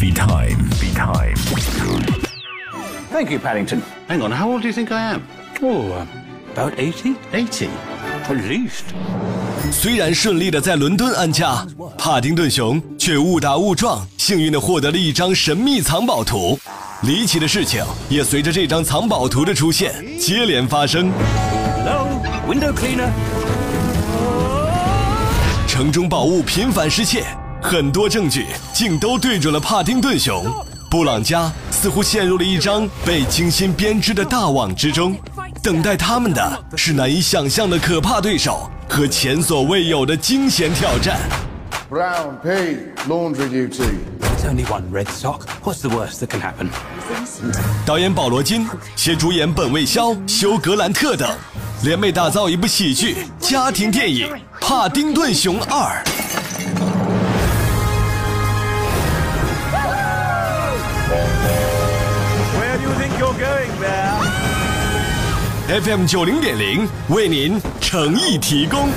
Movie time. Movie time. Thank you, Paddington. Hang on, how old do you think I am? Oh, uh, about 80? 80. At least. 虽然顺利的在伦敦安家，帕丁顿熊却误打误撞，幸运的获得了一张神秘藏宝图。离奇的事情也随着这张藏宝图的出现接连发生。Hello? Window cleaner? 城中宝物频繁失窃，很多证据竟都对准了帕丁顿熊。布朗家似乎陷入了一张被精心编织的大网之中，等待他们的是难以想象的可怕对手和前所未有的惊险挑战。Brown paid laundry duty. It's only one red sock. What's the worst that can happen? 导演保罗金携主演本卫肖、休·格兰特等，联袂打造一部喜剧家庭电影《帕丁顿熊二》。FM 九零点零为您诚意提供。